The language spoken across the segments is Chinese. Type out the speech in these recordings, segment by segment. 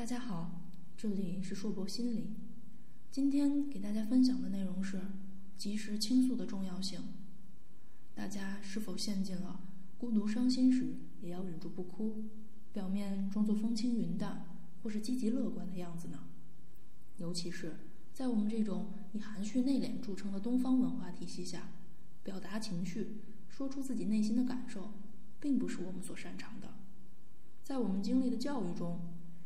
大家好，这里是硕博心理。今天给大家分享的内容是及时倾诉的重要性。大家是否陷进了孤独伤心时也要忍住不哭，表面装作风轻云淡或是积极乐观的样子呢？尤其是在我们这种以含蓄内敛著称的东方文化体系下，表达情绪、说出自己内心的感受，并不是我们所擅长的。在我们经历的教育中，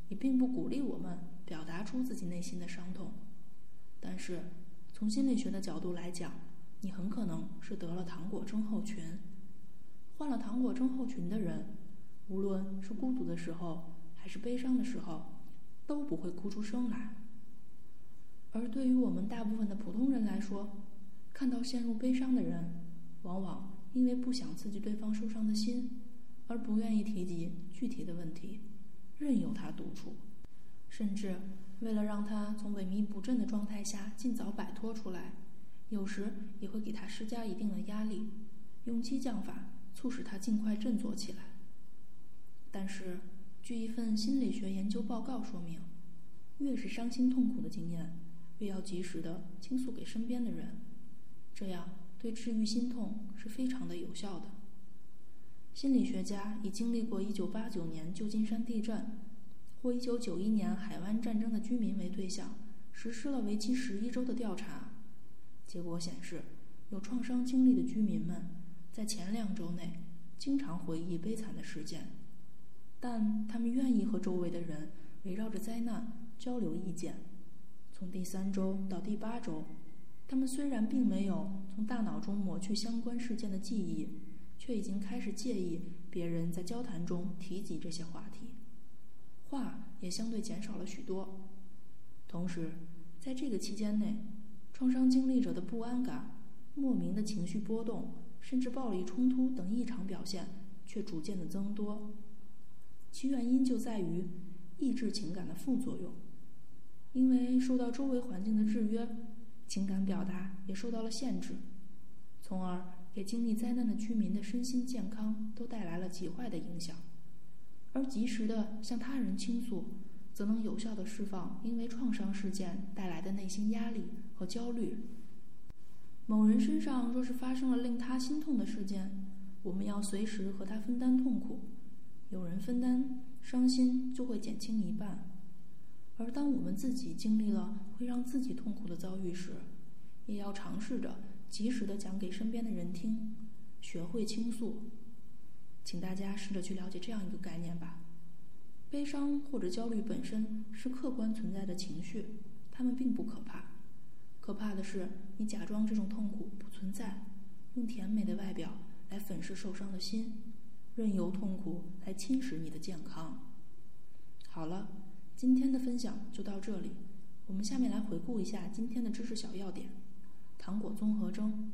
也并不鼓励我们表达出自己内心的伤痛，但是从心理学的角度来讲，你很可能是得了糖果症候群。患了糖果症候群的人，无论是孤独的时候还是悲伤的时候，都不会哭出声来。而对于我们大部分的普通人来说，看到陷入悲伤的人，往往因为不想刺激对方受伤的心，而不愿意提及具体的问题。任由他独处，甚至为了让他从萎靡不振的状态下尽早摆脱出来，有时也会给他施加一定的压力，用激将法促使他尽快振作起来。但是，据一份心理学研究报告说明，越是伤心痛苦的经验，越要及时的倾诉给身边的人，这样对治愈心痛是非常的有效的。心理学家以经历过1989年旧金山地震或1991年海湾战争的居民为对象，实施了为期十一周的调查。结果显示，有创伤经历的居民们在前两周内经常回忆悲惨的事件，但他们愿意和周围的人围绕着灾难交流意见。从第三周到第八周，他们虽然并没有从大脑中抹去相关事件的记忆。却已经开始介意别人在交谈中提及这些话题，话也相对减少了许多。同时，在这个期间内，创伤经历者的不安感、莫名的情绪波动，甚至暴力冲突等异常表现却逐渐的增多。其原因就在于抑制情感的副作用，因为受到周围环境的制约，情感表达也受到了限制，从而。给经历灾难的居民的身心健康都带来了极坏的影响，而及时的向他人倾诉，则能有效的释放因为创伤事件带来的内心压力和焦虑。某人身上若是发生了令他心痛的事件，我们要随时和他分担痛苦，有人分担，伤心就会减轻一半。而当我们自己经历了会让自己痛苦的遭遇时，也要尝试着。及时的讲给身边的人听，学会倾诉。请大家试着去了解这样一个概念吧：悲伤或者焦虑本身是客观存在的情绪，它们并不可怕。可怕的是你假装这种痛苦不存在，用甜美的外表来粉饰受伤的心，任由痛苦来侵蚀你的健康。好了，今天的分享就到这里。我们下面来回顾一下今天的知识小要点。糖果综合征，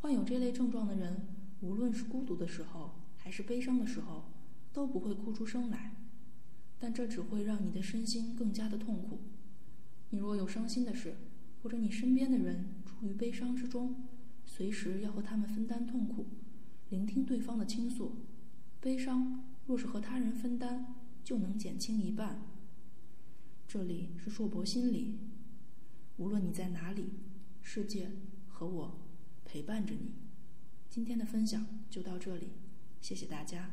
患有这类症状的人，无论是孤独的时候还是悲伤的时候，都不会哭出声来。但这只会让你的身心更加的痛苦。你若有伤心的事，或者你身边的人处于悲伤之中，随时要和他们分担痛苦，聆听对方的倾诉。悲伤若是和他人分担，就能减轻一半。这里是硕博心理，无论你在哪里。世界和我陪伴着你。今天的分享就到这里，谢谢大家。